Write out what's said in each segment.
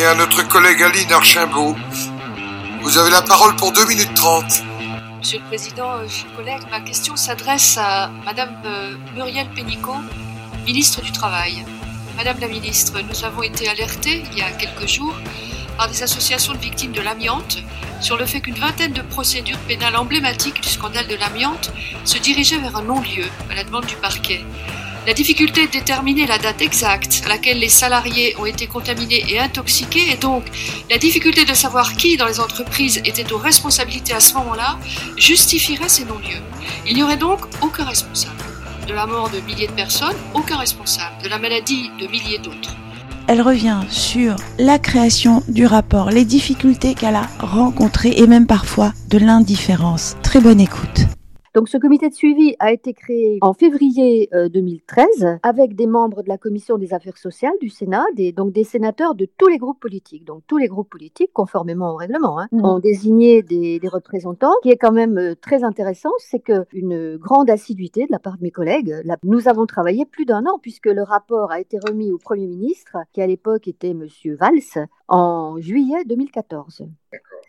et à notre collègue Aline Archimbault. Vous avez la parole pour 2 minutes 30. Monsieur le Président, euh, chers collègues, ma question s'adresse à Madame euh, Muriel Pénicaud, ministre du Travail. Madame la ministre, nous avons été alertés il y a quelques jours par des associations de victimes de l'amiante sur le fait qu'une vingtaine de procédures pénales emblématiques du scandale de l'amiante se dirigeaient vers un non-lieu à la demande du parquet. La difficulté de déterminer la date exacte à laquelle les salariés ont été contaminés et intoxiqués et donc la difficulté de savoir qui dans les entreprises était aux responsabilités à ce moment-là justifierait ces non-lieux. Il n'y aurait donc aucun responsable. De la mort de milliers de personnes, aucun responsable. De la maladie de milliers d'autres. Elle revient sur la création du rapport, les difficultés qu'elle a rencontrées et même parfois de l'indifférence. Très bonne écoute. Donc ce comité de suivi a été créé en février 2013 euh, avec des membres de la commission des affaires sociales du Sénat, des, donc des sénateurs de tous les groupes politiques. Donc tous les groupes politiques, conformément au règlement, hein, mmh. ont désigné des, des, représentants. Ce qui est quand même euh, très intéressant, c'est qu'une grande assiduité de la part de mes collègues, là, nous avons travaillé plus d'un an puisque le rapport a été remis au Premier ministre, qui à l'époque était Monsieur Valls, en juillet 2014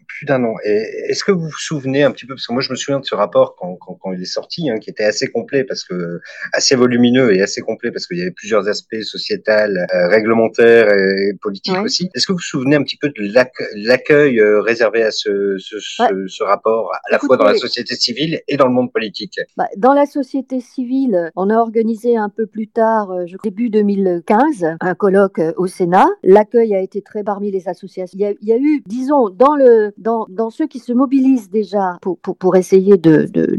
plus d'un an. Est-ce que vous vous souvenez un petit peu, parce que moi je me souviens de ce rapport quand, quand, quand il est sorti, hein, qui était assez complet, parce que assez volumineux et assez complet, parce qu'il y avait plusieurs aspects sociétal, euh, réglementaires et politiques aussi. Est-ce que vous vous souvenez un petit peu de l'accueil euh, réservé à ce, ce, ce, rapport, à la fois dans la société civile et dans le monde politique? Bah, Dans la société civile, on a organisé un peu plus tard, euh, début 2015, un colloque au Sénat. L'accueil a été très parmi les associations. Il y a, il y a eu, disons, dans le dans, dans, ceux qui se mobilisent déjà pour, pour, pour essayer de, de,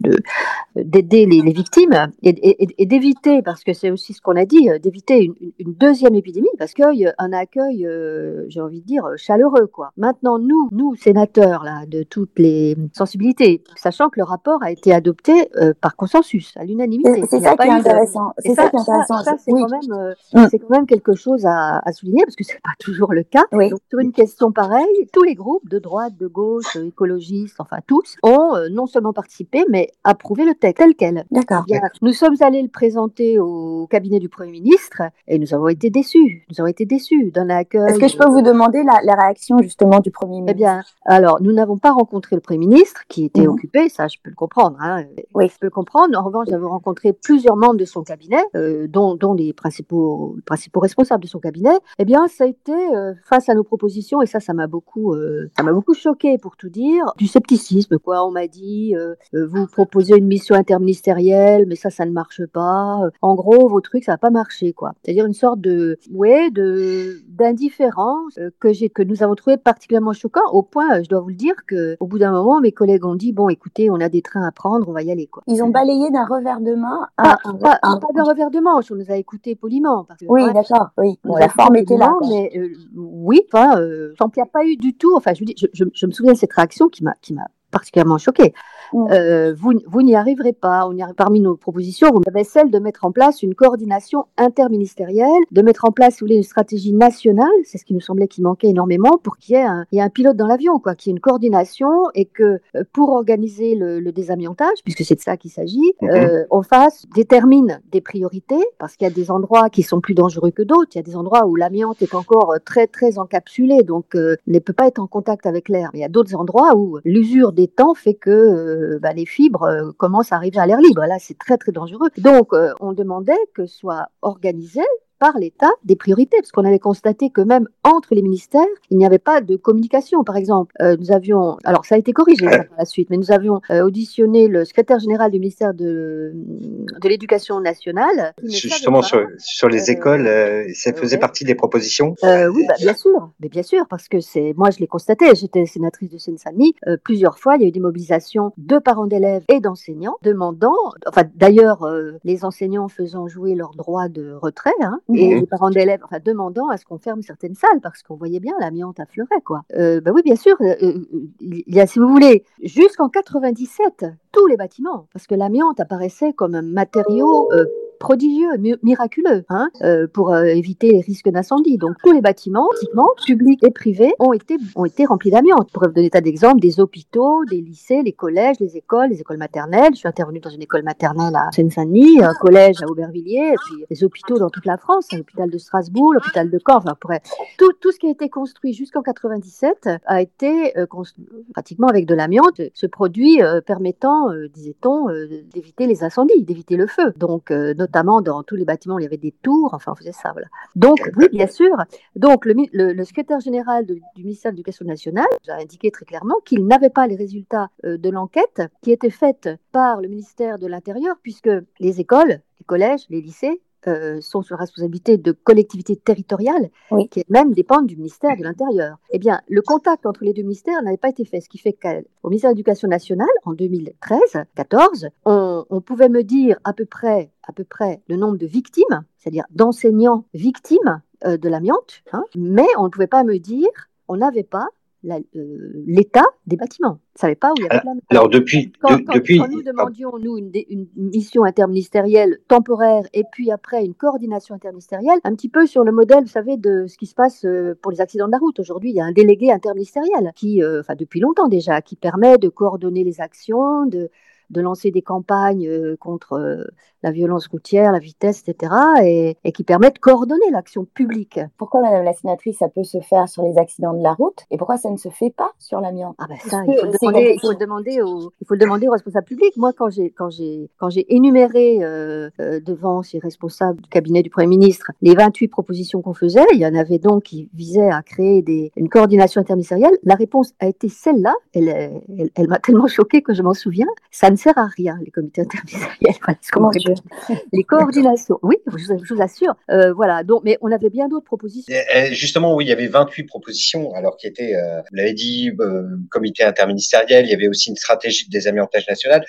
d'aider les, les, victimes et, et, et d'éviter, parce que c'est aussi ce qu'on a dit, d'éviter une, une, deuxième épidémie, parce qu'un accueil, euh, j'ai envie de dire, chaleureux. Quoi. Maintenant, nous, nous, sénateurs là, de toutes les sensibilités, sachant que le rapport a été adopté euh, par consensus, à l'unanimité. C'est ça, qui est intéressant. C'est ça, qui est intéressant. C'est quand, même, euh, mm. quand même quelque chose à, à souligner, parce que c'est pas toujours le cas. Oui. Donc, sur une question pareille, tous les groupes de droite, de gauche, écologistes, enfin tous, ont euh, non seulement participé, mais approuvé le texte tel quel. D'accord. Nous sommes allés le présenter au cabinet du Premier ministre et nous avons été déçus. Nous avons été déçus d'un accueil. Est-ce que je peux vous demander la, la, réaction justement du Premier ministre Eh bien, alors, nous n'avons pas rencontré le Premier ministre qui était mmh. occupé, ça je peux le comprendre. Hein. Oui. Je peux le comprendre. En revanche, nous avons rencontré plusieurs membres de son cabinet, euh, dont, dont, les principaux, principaux responsables de son cabinet. Eh bien, ça a été euh, face à nos propositions et ça, ça m'a beaucoup, euh, ça m'a beaucoup choqué pour tout dire, du scepticisme. Quoi, on m'a dit, euh, euh, vous proposez une mission interministérielle, mais ça, ça ne marche pas. En gros, vos trucs, ça va pas marcher, quoi. C'est-à-dire une sorte de, ouais, de d'indifférence euh, que j'ai, que nous avons trouvé particulièrement choquant. Au point, je dois vous le dire, que au bout d'un moment, mes collègues ont dit, bon, écoutez, on a des trains à prendre, on va y aller, quoi. Ils ont balayé d'un revers de main. Pas, un, pas, un, pas d'un revers de manche. On nous a écoutés poliment. Parce que, oui, d'accord. Oui. Bon, la forme était là. Mais euh, oui, enfin, euh, il n'y a pas eu du tout. Enfin, je, je, je, je me souviens de cette réaction qui m'a, particulièrement choquée. Euh, vous, vous n'y arriverez pas. On y arrive, parmi nos propositions, vous avez celle de mettre en place une coordination interministérielle, de mettre en place, si vous voulez, une stratégie nationale. C'est ce qui nous semblait qu'il manquait énormément pour qu'il y ait un, il y ait un pilote dans l'avion, quoi, qu'il y ait une coordination et que euh, pour organiser le, le désamiantage, puisque c'est de ça qu'il s'agit, mm -hmm. euh, on fasse, détermine des priorités, parce qu'il y a des endroits qui sont plus dangereux que d'autres. Il y a des endroits où l'amiante est encore très, très encapsulé, donc euh, ne peut pas être en contact avec l'air. Mais il y a d'autres endroits où l'usure des temps fait que euh, bah, les fibres euh, commencent à arriver à l'air libre. Là, c'est très très dangereux. Donc, euh, on demandait que soit organisé par l'État des priorités, parce qu'on avait constaté que même entre les ministères, il n'y avait pas de communication. Par exemple, euh, nous avions, alors ça a été corrigé ça, par la suite, mais nous avions euh, auditionné le secrétaire général du ministère de, de l'Éducation nationale. Justement, sur, sur, les euh, écoles, ça faisait ouais. partie des propositions Oui, bah, bien sûr, mais bien sûr, parce que c'est, moi je l'ai constaté, j'étais sénatrice de Seine-Saint-Denis, plusieurs fois, il y a eu des mobilisations de parents d'élèves et d'enseignants demandant, enfin d'ailleurs, les enseignants faisant jouer leur droit de retrait, hein, et les parents d'élèves enfin, demandant à ce qu'on ferme certaines salles parce qu'on voyait bien l'amiante affleurait quoi. Euh, bah oui bien sûr, euh, il y a si vous voulez jusqu'en 97 tous les bâtiments parce que l'amiante apparaissait comme un matériau euh, prodigieux, miraculeux, hein, euh, pour euh, éviter les risques d'incendie. Donc tous les bâtiments, publics et privés, ont été, ont été remplis d'amiante. Pour donner tas d'exemples, des hôpitaux, des lycées, les collèges, les écoles, les écoles maternelles. Je suis intervenue dans une école maternelle à Seine-Saint-Denis, un collège à Aubervilliers, et puis des hôpitaux dans toute la France, l'hôpital de Strasbourg, l'hôpital de Caen. Enfin, tout, tout ce qui a été construit jusqu'en 97 a été euh, construit pratiquement avec de l'amiante, ce produit permettant, disait-on, d'éviter les incendies, d'éviter le feu. Donc, notamment dans tous les bâtiments, il y avait des tours, enfin, on faisait ça, voilà. Donc, oui, bien sûr. Donc, le, le, secrétaire général du ministère de l'Éducation nationale a indiqué très clairement qu'il n'avait pas les résultats euh, de l'enquête qui était faite par le ministère de l'Intérieur, puisque les écoles, les collèges, les lycées euh, sont sous la responsabilité de collectivités territoriales qui elles-mêmes dépendent du ministère de l'Intérieur. Eh bien, le contact entre les deux ministères n'avait pas été fait, ce qui fait qu'au ministère de l'Éducation nationale, en 2013-14, on, on, pouvait me dire à peu près, à peu près le nombre de victimes, c'est-à-dire d'enseignants victimes euh, de l'amiante, hein, mais on ne pouvait pas me dire, on n'avait pas l'état des bâtiments. Ne savait pas où il y avait alors, alors depuis, quand, depuis, nous demandions, nous, une, une, mission interministérielle temporaire et puis après une coordination interministérielle, un petit peu sur le modèle, vous savez, de ce qui se passe euh, pour les accidents de la route. Aujourd'hui, il y a un délégué interministériel qui, euh, enfin depuis longtemps déjà, qui permet de coordonner les actions, de, de lancer des campagnes euh, contre euh, la violence routière, la vitesse, etc., et, qui permettent de coordonner l'action publique. Pourquoi, Madame la sénatrice, ça peut se faire sur les accidents de la route, et pourquoi ça ne se fait pas sur l'amiante? Ah ben ça, il faut, le demander, il faut le demander, au, il faut le demander aux responsables publics. Moi, quand j'ai quand j'ai quand j'ai énuméré euh, devant ces responsables du cabinet du Premier ministre les 28 propositions qu'on faisait, il y en avait donc qui visaient à créer des, une coordination interministérielle. La réponse a été celle-là. Elle, elle, elle m'a tellement choquée que je m'en souviens. Ça ne sert à rien, les comités interministériels. Comment les coordinations, oui, je, vous assure. Euh, voilà, donc, mais on avait bien d'autres propositions. justement, oui, il y avait 28 propositions, alors qui étaient, euh, vous l'avez dit, euh, comité interministériel, il y avait aussi une stratégie de désamiantage national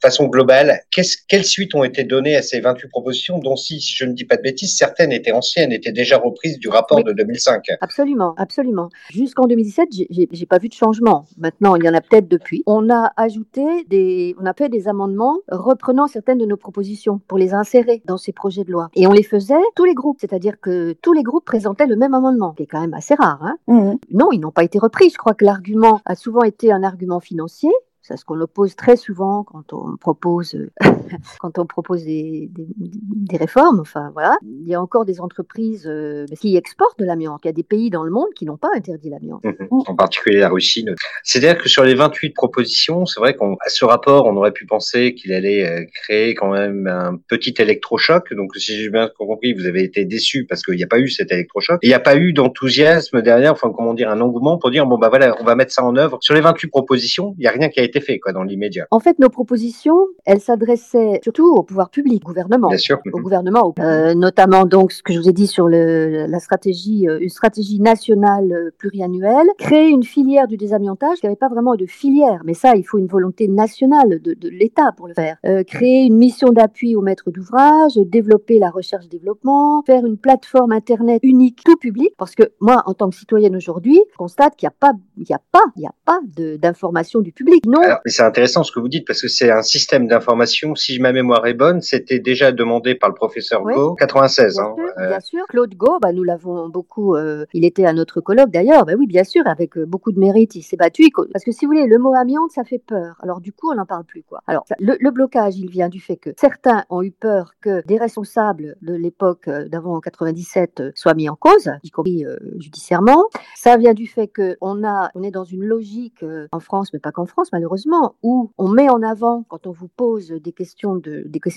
façon globale, quelles suites ont été données à ces 28 propositions, dont si, je ne dis pas de bêtises, certaines étaient anciennes, étaient déjà reprises du rapport de 2005 Absolument, absolument. Jusqu'en 2017, j'ai pas vu de changement. Maintenant, il y en a peut-être depuis. On a ajouté des, on a fait des amendements reprenant certaines de nos propositions pour les insérer dans ces projets de loi. Et on les faisait tous les groupes, c'est-à-dire que tous les groupes présentaient le même amendement, qui est quand même assez rare. Hein mmh. Non, ils n'ont pas été repris. Je crois que l'argument a souvent été un argument financier c'est ce qu'on oppose très souvent quand on propose, quand on propose des, des, réformes. Enfin, voilà. Il y a encore des entreprises euh, qui exportent de l'amiante. Il y a des pays dans le monde qui n'ont pas interdit l'amiante. Mhm. En particulier la Russie. C'est-à-dire que sur les 28 propositions, c'est vrai qu'à ce rapport, on aurait pu penser qu'il allait euh, créer quand même un petit électrochoc. Donc, si j'ai bien compris, vous avez été déçu parce qu'il n'y a pas eu cet électrochoc. Il n'y a pas eu d'enthousiasme derrière, enfin, comment dire, un engouement pour dire, bon, bah voilà, on va mettre ça en œuvre. Sur les 28 propositions, il n'y a rien qui a été fait quoi, dans l'immédiat. En fait, nos propositions, elles s'adressaient surtout au pouvoir public, au gouvernement. Bien sûr. Au gouvernement, euh, notamment donc ce que je vous ai dit sur le, la stratégie, euh, une stratégie nationale euh, pluriannuelle, créer une filière du désamiantage qui n'avait pas vraiment de filière, mais ça, il faut une volonté nationale de, de l'État pour le faire. créer une mission d'appui aux maîtres d'ouvrage, développer la recherche-développement, faire une plateforme internet unique tout public, parce que moi, en tant que citoyenne aujourd'hui, je constate qu'il n'y a pas, il n'y a pas, il n'y a pas d'information du public. Non, c'est intéressant ce que vous dites parce que c'est un système d'information. Si ma mémoire est bonne, c'était déjà demandé par le professeur Go, 96. Bien, hein, sûr, euh. bien sûr, Claude Go, bah, nous l'avons beaucoup. Euh, il était à notre colloque d'ailleurs. Bah oui, bien sûr, avec euh, beaucoup de mérite, il s'est battu. Parce que si vous voulez, le mot amiante, ça fait peur. Alors du coup, on n'en parle plus quoi. Alors le, blocage, il vient du fait que certains ont eu peur que des responsables de l'époque d'avant 97 soient mis en cause, y compris judiciairement. Ça vient du fait que on a, on est dans une logique en France, mais pas qu'en France malheureusement où on met en avant, quand on vous pose des questions,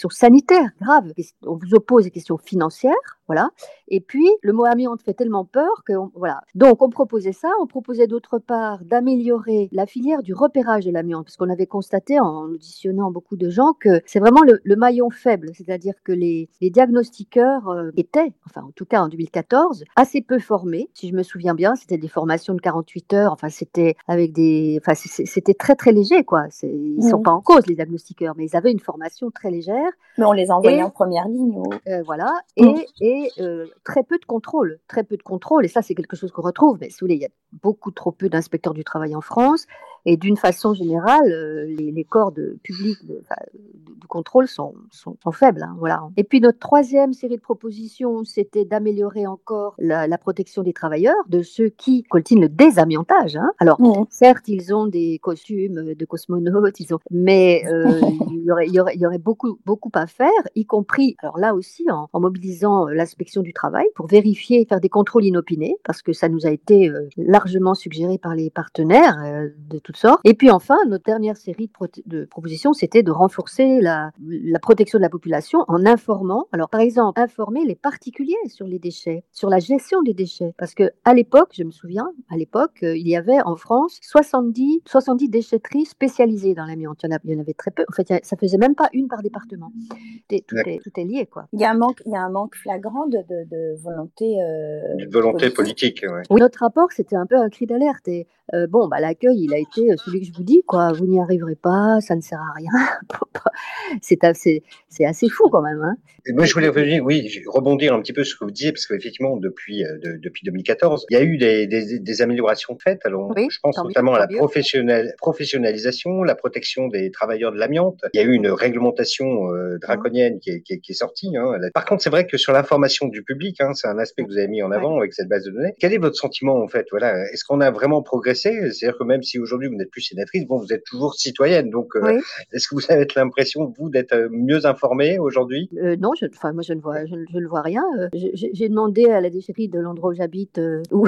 sanitaires graves, on vous oppose des questions financières, voilà. Et puis, le mot amiante fait tellement peur que, voilà. Donc, on proposait ça. On proposait d'autre part d'améliorer la filière du repérage de l'amiante, parce qu'on avait constaté en auditionnant beaucoup de gens que c'est vraiment le, maillon faible, c'est-à-dire que les, diagnostiqueurs euh, étaient, enfin, en tout cas en 2014, assez peu formés. Si je me souviens bien, c'était des formations de 48 heures. Enfin, c'était avec des, enfin, c'était très très léger, quoi. Ils ne sont mmh. pas en cause les diagnostiqueurs, mais ils avaient une formation très légère. Mais on les envoyait en première ligne. Euh, voilà. Mmh. Et, et euh, très peu de contrôle, très peu de contrôle, et ça c'est quelque chose qu'on retrouve, mais sous les, il y a beaucoup trop peu d'inspecteurs du travail en France. Et d'une façon générale, euh, les, les, corps de public de, de, de contrôle sont, sont, sont faibles. Hein, voilà. Et puis notre troisième série de propositions, c'était d'améliorer encore la, la, protection des travailleurs, de ceux qui coltinent le désamiantage. Hein. Alors, mmh. certes, ils ont des costumes de cosmonautes, ils ont, mais euh, il, y aurait, il, y aurait, il y aurait beaucoup, beaucoup à faire, y compris, alors là aussi, en, en mobilisant l'inspection du travail pour vérifier, faire des contrôles inopinés, parce que ça nous a été euh, largement suggéré par les partenaires euh, de toutes sortes. Et puis enfin, notre dernière série de, pro de propositions, c'était de renforcer la, la, protection de la population en informant, alors par exemple, informer les particuliers sur les déchets, sur la gestion des déchets. Parce que à l'époque, je me souviens, à l'époque, euh, il y avait en France 70, 70 déchetteries spécialisées dans l'amiante. Il, il, y en avait très peu. En fait, ça faisait même pas une par département. Tout est, tout est lié, quoi. Il y a un manque, il y a un manque flagrant de, de, de volonté. Euh, volonté politique, ouais. Oui, notre rapport, c'était un peu un cri d'alerte. Et euh, bon, bah, l'accueil, il a été celui que je vous dis, quoi. Vous n'y arriverez pas, ça ne sert à rien. c'est assez, c'est assez fou quand même. Hein. Et moi, je voulais revenir, oui, rebondir un petit peu sur ce que vous disiez, parce qu'effectivement, depuis, euh, de, depuis 2014, il y a eu des, des, des améliorations faites. Alors, oui, je pense notamment mieux, à la professionnel, professionnalisation, la protection des travailleurs de l'amiante. Il y a eu une réglementation euh, draconienne qui, est, qui, est, qui, est, sortie. Hein. Par contre, c'est vrai que sur l'information du public, hein, c'est un aspect que vous avez mis en avant ouais. avec cette base de données. Quel est votre sentiment en fait? Voilà, est-ce qu'on a vraiment progressé? C'est-à-dire que même si aujourd'hui vous n'êtes plus sénatrice, bon, vous êtes toujours citoyenne. Donc, euh, oui. est-ce que vous avez l'impression vous d'être mieux informée aujourd'hui? Euh, Non, je, enfin moi je ne vois, je, je ne vois rien. Euh, J'ai demandé à la déchetterie de l'endroit où j'habite euh, où,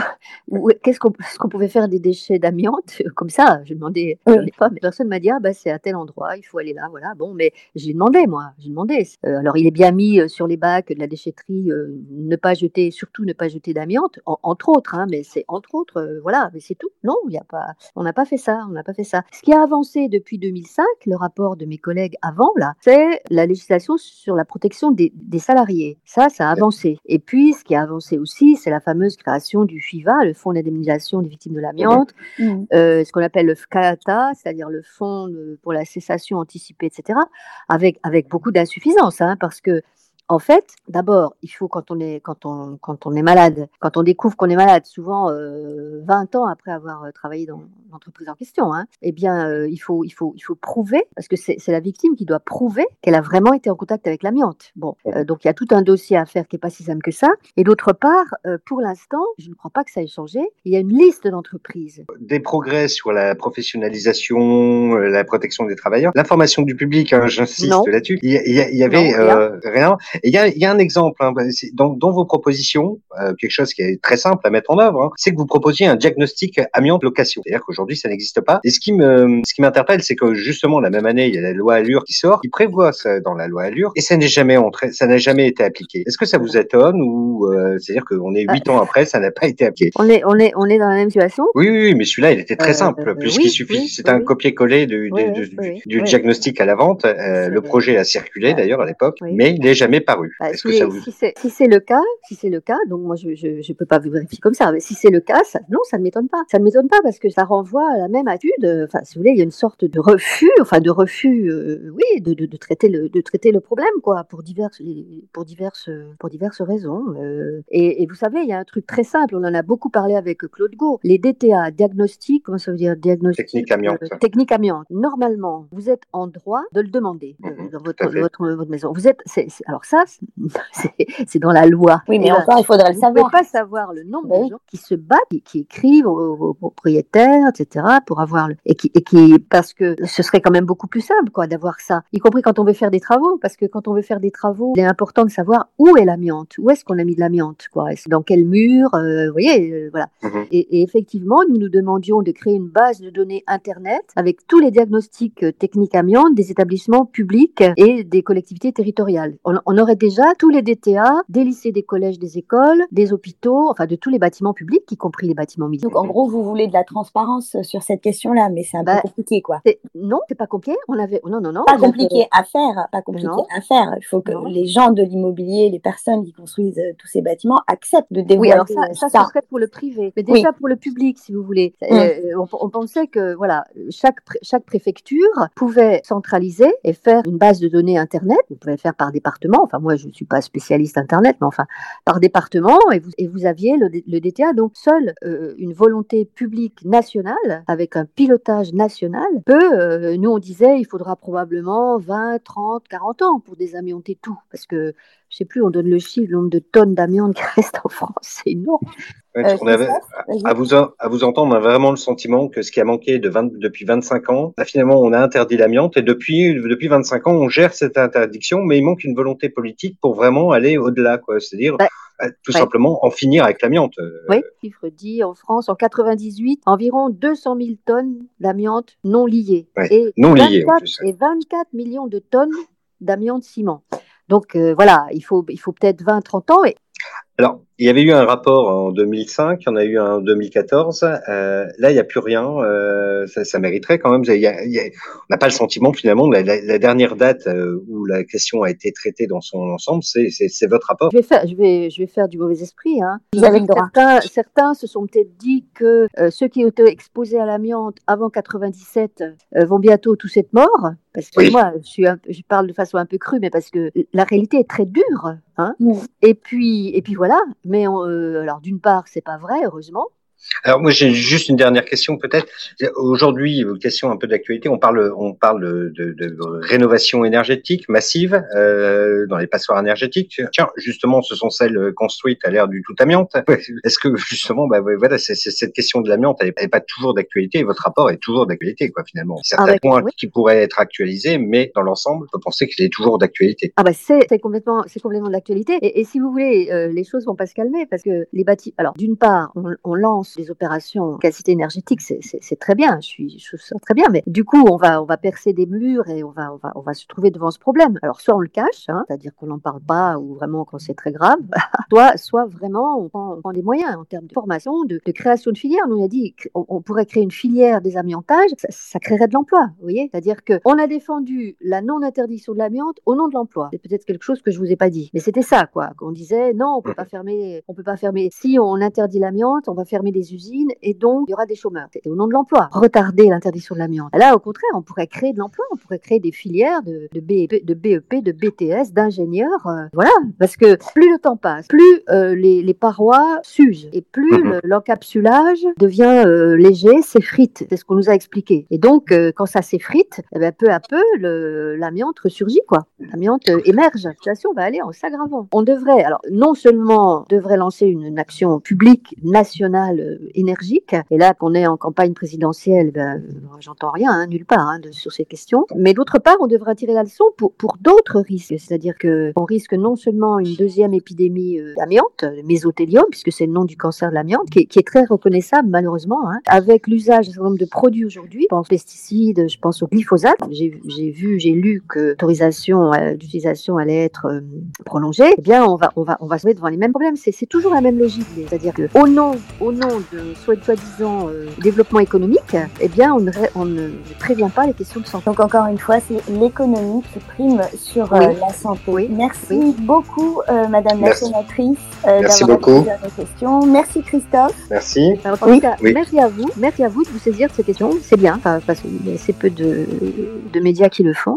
où qu'est-ce qu'on qu pouvait faire des déchets d'amiante? Comme ça. J'ai demandé, oui. pas, mais personne m'a dit ah bah c'est à tel endroit, il faut aller là, voilà. Bon, mais j'ai demandé moi, j'ai demandé. alors il est bien mis sur les bacs de la déchetterie, ne pas jeter, surtout ne pas jeter d'amiante, en, entre autres, hein, mais c'est entre autres, voilà, mais c'est tout. Non, il y a pas, on n'a pas fait ça, on n'a pas fait ça. Ce qui a avancé depuis 2005, le rapport de mes collègues avant là, c'est la législation sur la protection des, des, salariés. Ça, ça a avancé. Et puis, ce qui a avancé aussi, c'est la fameuse création du FIVA, le Fonds d'indemnisation des victimes de l'amiante, mmh. euh, ce qu'on appelle le FCATA, c'est-à-dire le Fonds pour la cessation anticipée, etc., avec, avec beaucoup d'insuffisance, hein, parce que en fait, d'abord, il faut quand on est quand on quand on est malade, quand on découvre qu'on est malade, souvent euh, 20 ans après avoir travaillé dans l'entreprise en question, hein, eh bien, euh, il faut il faut il faut prouver parce que c'est la victime qui doit prouver qu'elle a vraiment été en contact avec l'amiante. Bon, euh, donc il y a tout un dossier à faire qui est pas si simple que ça. Et d'autre part, euh, pour l'instant, je ne crois pas que ça ait changé. Il y a une liste d'entreprises. Des progrès sur la professionnalisation, la protection des travailleurs, l'information du public. Hein, J'insiste là-dessus. Il, il, il, y avait non, rien. rien. Et il y a, y a, un exemple hein, dans, dans, vos propositions, euh, quelque chose qui est très simple à mettre en œuvre, hein, c'est que vous proposiez un diagnostic amiante location. C'est-à-dire qu'aujourd'hui ça n'existe pas. Et ce qui me, ce qui m'interpelle, c'est que justement la même année, il y a la loi Allure qui sort, qui prévoit ça dans la loi Allure, et ça n'est jamais entré, ça n'a jamais été appliqué. Est-ce que ça vous étonne ou euh, c'est-à-dire qu'on est huit ans après, ça n'a pas été appliqué? On est, on est, on est dans la même situation? Oui, oui, oui mais celui-là, il était très euh, simple puisqu'il oui, suffit, oui, c'est un copier-coller du, du, du, du diagnostic à la vente. Euh, le projet a circulé d'ailleurs à l'époque, mais il n'est jamais paru. Bah, ça vous... Si c'est le cas, si c'est le cas, donc moi je je peux pas vous vérifier comme ça, mais si c'est le cas, ça, non, ça ne m'étonne pas. Ça ne m'étonne pas parce que ça renvoie à la même attitude. Enfin, si vous voulez, il y a une sorte de refus, enfin de refus, euh, oui, de, de, de, traiter le de traiter le problème, quoi, pour diverses pour diverses pour diverses raisons. Euh, et, et, vous savez, il y a un truc très simple. On en a beaucoup parlé avec Claude Gau. Les DTA, diagnostic, comment ça veut dire, diagnostic technique amiante. Euh, technique amiante. Normalement, vous êtes en droit de le demander mm -hmm, dans votre votre, votre maison. Vous êtes, c est, c est, alors ça, c'est dans la loi. Oui, mais encore, il faudrait le savoir. Vous ne pas savoir le nombre oui. de gens qui se battent, qui, qui écrivent aux, aux, propriétaires, etc., pour avoir le, et qui, et qui, parce que ce serait quand même beaucoup plus simple, quoi, d'avoir ça, y compris quand on veut faire des travaux, parce que quand on veut faire des travaux, il est important de savoir où est l'amiante, où est-ce qu'on a mis de l'amiante, quoi, dans quel mur, euh, vous voyez, euh, voilà. Mm -hmm. et, et, effectivement, nous nous demandions de créer une base de données internet avec tous les diagnostics techniques amiante des établissements publics et des collectivités territoriales. On, on aurait déjà tous les DTA, des lycées, des collèges, des écoles, des hôpitaux, enfin de tous les bâtiments publics, y compris les bâtiments militaires. Donc en gros, vous voulez de la transparence sur cette question-là, mais c'est un bah, peu compliqué, quoi. Non, c'est pas compliqué. On avait, non, non, non. Pas compliqué avait... à faire, pas compliqué non. à faire. Il faut que non. les gens de l'immobilier, les personnes qui construisent euh, tous ces bâtiments acceptent de dévoiler. Oui, alors ça, ça, ça. serait pour le privé, mais déjà oui. pour le public, si vous voulez. Mmh. Euh, on, on, pensait que voilà, chaque chaque préfecture pouvait centraliser et faire une base de données internet. Vous pouvez le faire par département, enfin moi je ne suis pas spécialiste Internet, mais enfin par département, et vous, et vous aviez le, le DTA. Donc seule euh, une volonté publique nationale, avec un pilotage national, peut, euh, nous on disait, il faudra probablement 20, 30, 40 ans pour désamianter tout, parce que je sais plus, on donne le chiffre, le nombre de tonnes d'amiante qui restent en France, c'est énorme. Ouais, euh, avait, à, vous, à vous entendre, on a vraiment le sentiment que ce qui a manqué de 20, depuis 25 ans, là, finalement, on a interdit l'amiante et depuis, depuis 25 ans, on gère cette interdiction, mais il manque une volonté politique pour vraiment aller au-delà, quoi. C'est-à-dire, bah, euh, tout simplement en finir avec l'amiante. Euh. Oui, le chiffre dit en France, en 98, environ 200 000 tonnes d'amiante non liées. et, non 24, et 24 millions de tonnes d'amiante ciment. Donc voilà, il faut, peut-être 20-30 ans. Et alors, il y avait eu un rapport en 2005, il y en a eu un en 2014. Euh, là, il n'y a plus rien. Euh, ça, ça, mériterait quand même. Il y a, il y a, on n'a pas le sentiment finalement. La, la, la dernière date euh, où la question a été traitée dans son ensemble, c'est votre rapport. Je vais faire, je vais, je vais faire du mauvais esprit. Hein. Certains, certains se sont peut-être dit que euh, ceux qui étaient exposés à l'amiante avant 97 euh, vont bientôt tous être morts. Parce que moi, je, suis un, je parle de façon un peu crue, mais parce que la réalité est très dure. Hein. Et puis, et puis voilà. Mais euh, alors d'une part, c'est pas vrai, heureusement. Alors moi j'ai juste une dernière question peut-être. Aujourd'hui, question un peu d'actualité. On parle, on parle de, de rénovation énergétique massive euh, dans les passoires énergétiques. Tiens, justement, ce sont celles construites à l'ère du tout amiante. Est-ce que justement, bah voilà, c'est, cette question de l'amiante, elle n'est pas toujours d'actualité. Votre rapport est toujours d'actualité, quoi, finalement. Certains ah, points qui pourraient être actualisés, mais dans l'ensemble, vous pensez qu'il est toujours d'actualité. Ah bah c'est, c'est complètement, c'est complètement d'actualité. Et, et, si vous voulez, euh, les choses vont pas se calmer parce que les bâtiments. Alors d'une part, on, on lance des opérations qualité énergétique, c'est très bien, je suis, je trouve très bien, mais du coup, on va, on va percer des murs et on va, on va, on va se trouver devant ce problème. Alors, soit on le cache, hein, c'est-à-dire qu'on n'en parle pas ou vraiment quand c'est très grave, soit, soit vraiment on prend, on prend, des moyens en termes de formation, de, de création de filières. Nous, on a dit qu'on on pourrait créer une filière des amiantages, ça, ça créerait de l'emploi, vous voyez C'est-à-dire qu'on a défendu la non-interdiction de l'amiante au nom de l'emploi. C'est peut-être quelque chose que je vous ai pas dit, mais c'était ça, quoi. Qu'on disait, non, on peut pas fermer, on peut pas fermer. Si on interdit l'amiante, on va fermer des usines et donc il y aura des chômeurs. C'était au nom de l'emploi. Retarder l'interdiction de l'amiante. Là, au contraire, on pourrait créer de l'emploi, on pourrait créer des filières de, de, BEP, de BEP, de BTS, d'ingénieurs. Euh, voilà, parce que plus le temps passe, plus euh, les, les, parois s'usent et plus mhm. l'encapsulage devient euh, léger, s'effrite. C'est ce qu'on nous a expliqué. Et donc, quand ça s'effrite, eh ben, peu à peu, l'amiante ressurgit, quoi. L'amiante émerge. La situation va aller en s'aggravant. On devrait, alors, non seulement devrait lancer une, une action publique nationale énergique. Et là, qu'on est en campagne présidentielle, ben, j'entends rien, hein, nulle part, hein, sur ces questions. Mais d'autre part, on devra tirer la leçon pour, pour d'autres risques. C'est-à-dire qu'on risque non seulement une deuxième épidémie euh, d'amiante, mésothélium, puisque c'est le nom du cancer de l'amiante, qui, est très reconnaissable malheureusement, hein, avec l'usage d'un certain nombre de produits aujourd'hui. Je pense aux pesticides, je pense au glyphosate. J'ai vu, j'ai lu que l'autorisation euh, d'utilisation allait être euh, prolongée. Eh bien, on va, on va, on va se mettre devant les mêmes problèmes. C'est toujours la même logique. C'est-à-dire que au nom, au nom de soi-disant euh, développement économique, eh bien, on ne, on ne, prévient pas les questions de santé. Donc, encore une fois, c'est l'économie qui prime sur euh, la santé. Oui. Merci beaucoup, euh, Madame merci. la sénatrice, d'avoir répondu à nos questions. Merci, Christophe. Merci. Alors, oui. Cas, oui. Merci à vous. Merci à vous de vous saisir de ces questions. C'est bien, parce qu'il y a assez peu de, de médias qui le font.